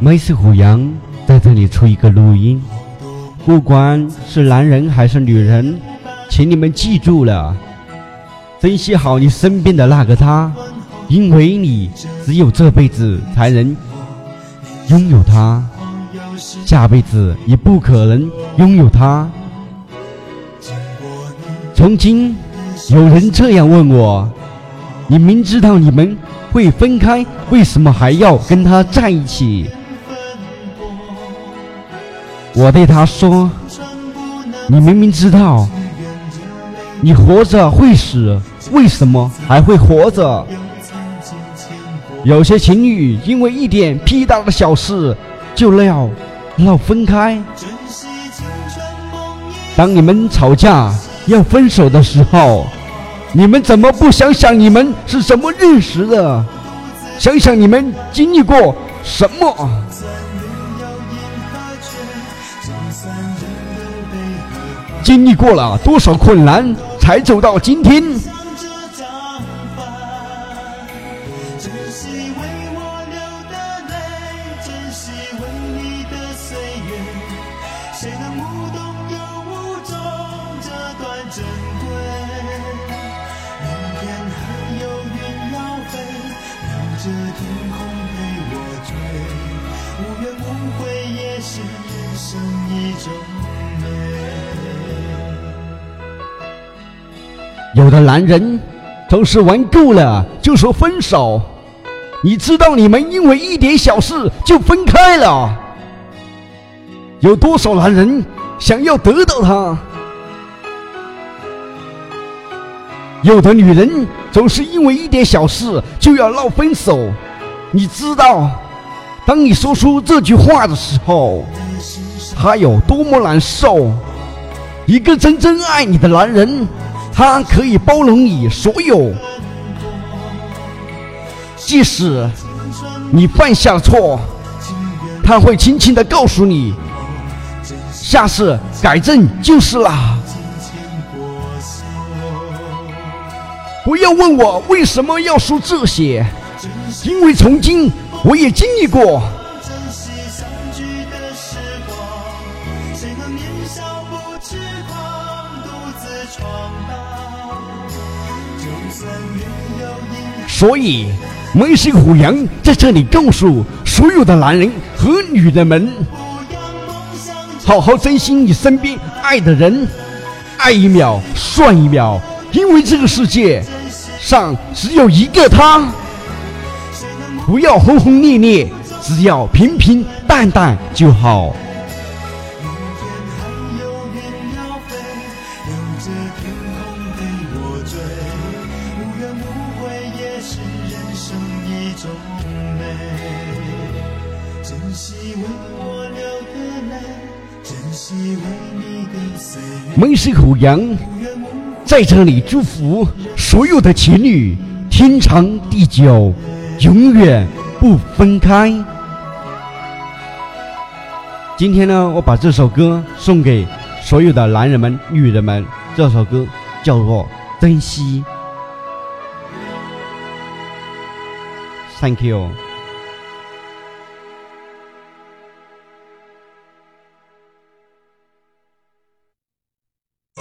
每次虎阳在这里出一个录音不管是男人还是女人请你们记住了珍惜好你身边的那个他。因为你只有这辈子才能拥有他，下辈子也不可能拥有他。曾经，有人这样问我：你明知道你们会分开，为什么还要跟他在一起？我对他说：“你明明知道，你活着会死，为什么还会活着？有些情侣因为一点屁大的小事就闹闹分开。当你们吵架要分手的时候，你们怎么不想想你们是怎么认识的？想想你们经历过什么？”经历过了多少困难，才走到今天？珍惜为我流的泪珍惜为你的岁月谁能无动又无衷这段珍贵明天还有云要飞留着天空陪我追无怨无悔也是人生一种美有的男人总是玩够了就说分手你知道你们因为一点小事就分开了？有多少男人想要得到她？有的女人总是因为一点小事就要闹分手，你知道，当你说出这句话的时候，他有多么难受？一个真正爱你的男人。他可以包容你所有，即使你犯下了错，他会轻轻的告诉你，下次改正就是了。不要问我为什么要说这些，因为曾经我也经历过。所以，梅氏虎羊在这里告诉所有的男人和女人们：好好珍惜你身边爱的人，爱一秒算一秒，因为这个世界上只有一个他。不要轰轰烈烈，只要平平淡淡就好。门市口羊，在这里祝福所有的情侣天长地久，永远不分开。今天呢，我把这首歌送给所有的男人们、女人们。这首歌叫做《珍惜》。Thank you。